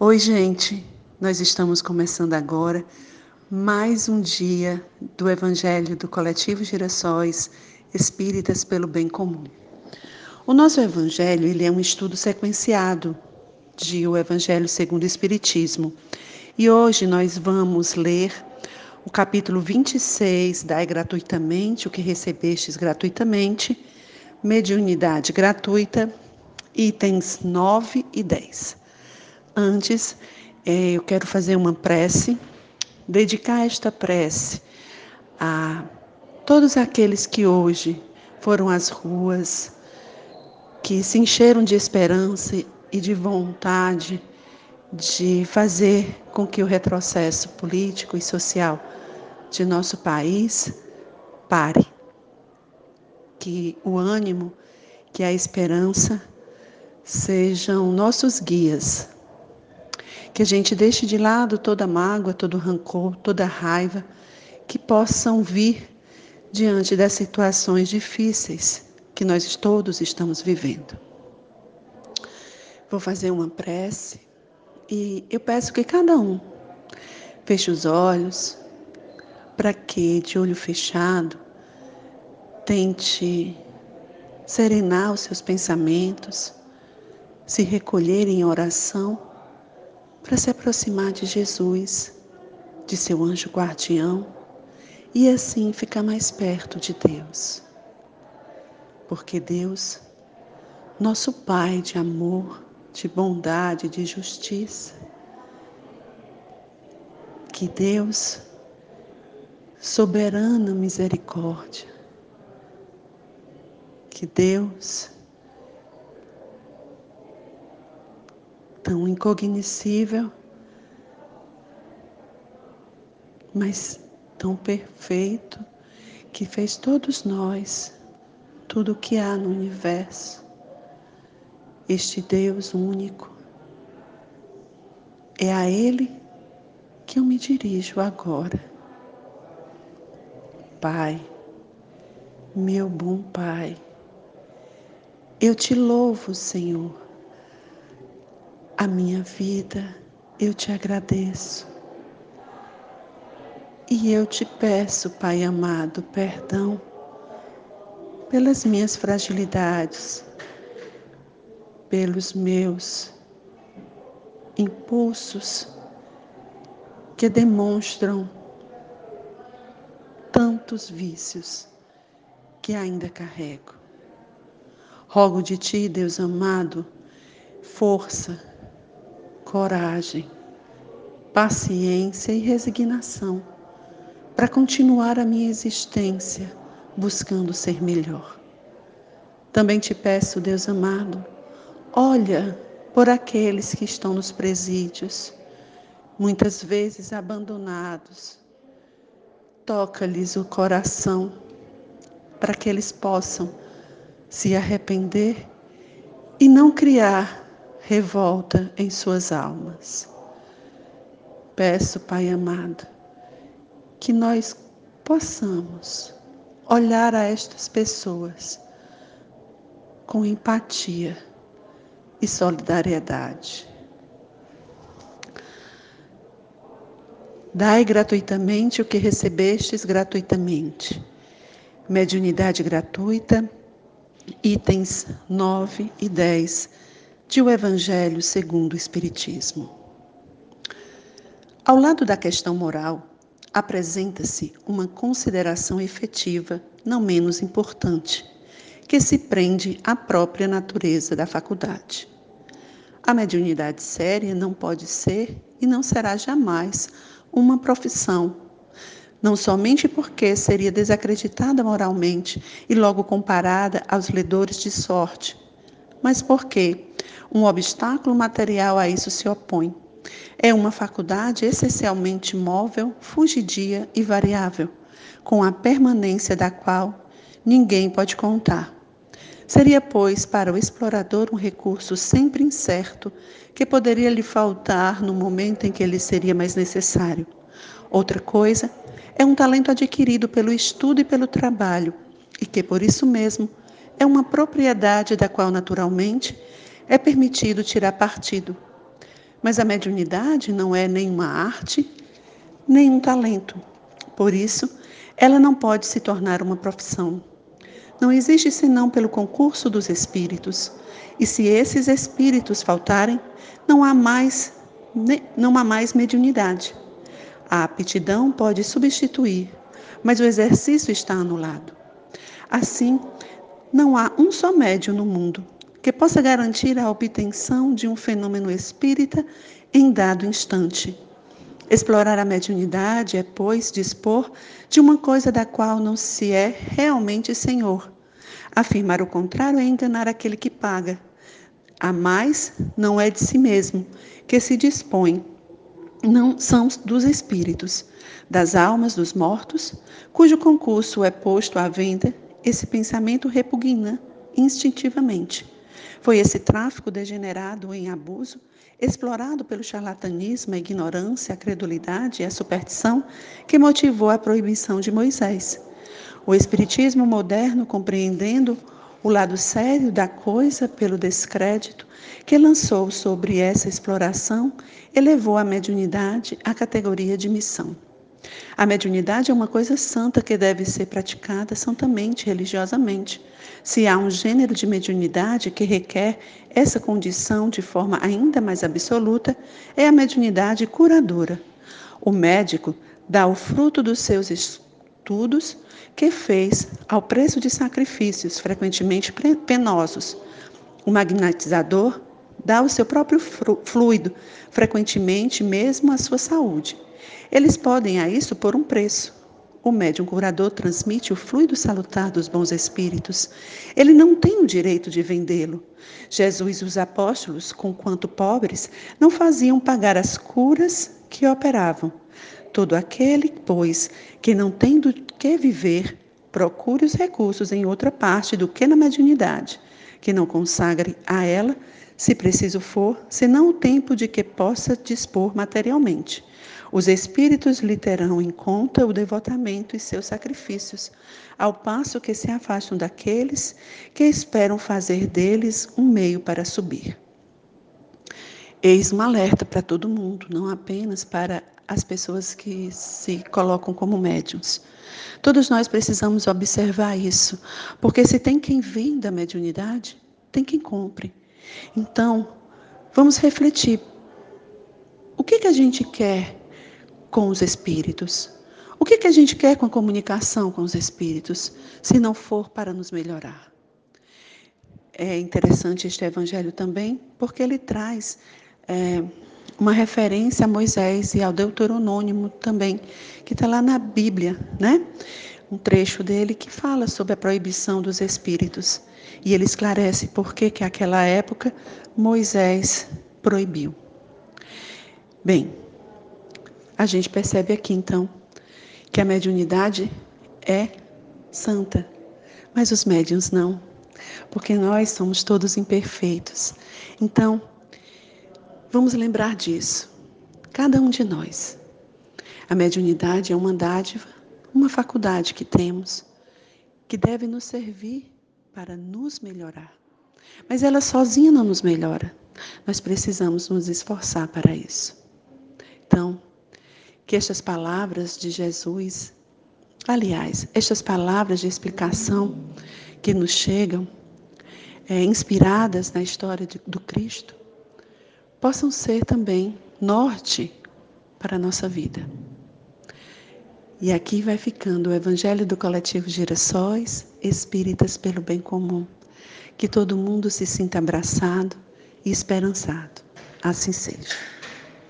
Oi, gente. Nós estamos começando agora mais um dia do Evangelho do Coletivo Girassóis Espíritas pelo Bem Comum. O nosso Evangelho ele é um estudo sequenciado de o Evangelho segundo o Espiritismo. E hoje nós vamos ler o capítulo 26, Dai gratuitamente o que recebestes gratuitamente, mediunidade gratuita, itens 9 e 10. Antes, é, eu quero fazer uma prece, dedicar esta prece a todos aqueles que hoje foram às ruas, que se encheram de esperança e de vontade de fazer com que o retrocesso político e social de nosso país pare. Que o ânimo, que a esperança sejam nossos guias que a gente deixe de lado toda mágoa, todo rancor, toda raiva que possam vir diante das situações difíceis que nós todos estamos vivendo. Vou fazer uma prece e eu peço que cada um feche os olhos para que, de olho fechado, tente serenar os seus pensamentos, se recolher em oração para se aproximar de Jesus, de seu anjo guardião e assim ficar mais perto de Deus. Porque Deus, nosso Pai de amor, de bondade, de justiça, que Deus, soberana misericórdia, que Deus, tão incognoscível, mas tão perfeito, que fez todos nós, tudo o que há no universo. Este Deus único, é a Ele que eu me dirijo agora. Pai, meu bom Pai, eu te louvo, Senhor, a minha vida, eu te agradeço. E eu te peço, Pai amado, perdão pelas minhas fragilidades, pelos meus impulsos que demonstram tantos vícios que ainda carrego. Rogo de ti, Deus amado, força coragem, paciência e resignação para continuar a minha existência buscando ser melhor. Também te peço, Deus amado, olha por aqueles que estão nos presídios, muitas vezes abandonados. Toca-lhes o coração para que eles possam se arrepender e não criar revolta em suas almas. Peço, Pai amado, que nós possamos olhar a estas pessoas com empatia e solidariedade. Dai gratuitamente o que recebestes gratuitamente. Mediunidade gratuita, itens 9 e 10 de O Evangelho segundo o Espiritismo. Ao lado da questão moral, apresenta-se uma consideração efetiva, não menos importante, que se prende à própria natureza da faculdade. A mediunidade séria não pode ser e não será jamais uma profissão, não somente porque seria desacreditada moralmente e logo comparada aos ledores de sorte, mas porque um obstáculo material a isso se opõe. É uma faculdade essencialmente móvel, fugidia e variável, com a permanência da qual ninguém pode contar. Seria, pois, para o explorador um recurso sempre incerto que poderia lhe faltar no momento em que ele seria mais necessário. Outra coisa é um talento adquirido pelo estudo e pelo trabalho, e que, por isso mesmo, é uma propriedade da qual, naturalmente, é permitido tirar partido. Mas a mediunidade não é nenhuma arte, nem um talento. Por isso, ela não pode se tornar uma profissão. Não existe senão pelo concurso dos espíritos. E se esses espíritos faltarem, não há mais não há mais mediunidade. A aptidão pode substituir, mas o exercício está anulado. Assim, não há um só médium no mundo que possa garantir a obtenção de um fenômeno espírita em dado instante. Explorar a mediunidade é, pois, dispor de uma coisa da qual não se é realmente senhor. Afirmar o contrário é enganar aquele que paga. A mais não é de si mesmo, que se dispõe, não são dos espíritos, das almas dos mortos, cujo concurso é posto à venda, esse pensamento repugna instintivamente. Foi esse tráfico degenerado em abuso, explorado pelo charlatanismo, a ignorância, a credulidade e a superstição, que motivou a proibição de Moisés. O Espiritismo moderno, compreendendo o lado sério da coisa pelo descrédito, que lançou sobre essa exploração, elevou a mediunidade à categoria de missão. A mediunidade é uma coisa santa que deve ser praticada santamente, religiosamente. Se há um gênero de mediunidade que requer essa condição de forma ainda mais absoluta, é a mediunidade curadora. O médico dá o fruto dos seus estudos que fez ao preço de sacrifícios, frequentemente penosos. O magnetizador dá o seu próprio fluido, frequentemente mesmo a sua saúde. Eles podem a isso por um preço. O médium curador transmite o fluido salutar dos bons espíritos. Ele não tem o direito de vendê-lo. Jesus e os apóstolos, conquanto pobres, não faziam pagar as curas que operavam. Todo aquele, pois, que não tem do que viver, procure os recursos em outra parte do que na mediunidade, que não consagre a ela, se preciso for, senão o tempo de que possa dispor materialmente. Os espíritos lhe terão em conta o devotamento e seus sacrifícios, ao passo que se afastam daqueles que esperam fazer deles um meio para subir. Eis um alerta para todo mundo, não apenas para as pessoas que se colocam como médiums. Todos nós precisamos observar isso, porque se tem quem venda a mediunidade, tem quem compre. Então, vamos refletir. O que, que a gente quer com os espíritos. O que, que a gente quer com a comunicação com os espíritos, se não for para nos melhorar? É interessante este evangelho também, porque ele traz é, uma referência a Moisés e ao Deuteronômio também, que está lá na Bíblia, né? Um trecho dele que fala sobre a proibição dos espíritos. E ele esclarece por que, que naquela época Moisés proibiu. Bem, a gente percebe aqui então que a mediunidade é santa, mas os médiuns não, porque nós somos todos imperfeitos. Então, vamos lembrar disso, cada um de nós. A mediunidade é uma dádiva, uma faculdade que temos, que deve nos servir para nos melhorar. Mas ela sozinha não nos melhora. Nós precisamos nos esforçar para isso. Então, que estas palavras de Jesus, aliás, estas palavras de explicação que nos chegam, é, inspiradas na história de, do Cristo, possam ser também norte para a nossa vida. E aqui vai ficando o Evangelho do Coletivo Girassóis, Espíritas pelo Bem Comum. Que todo mundo se sinta abraçado e esperançado. Assim seja.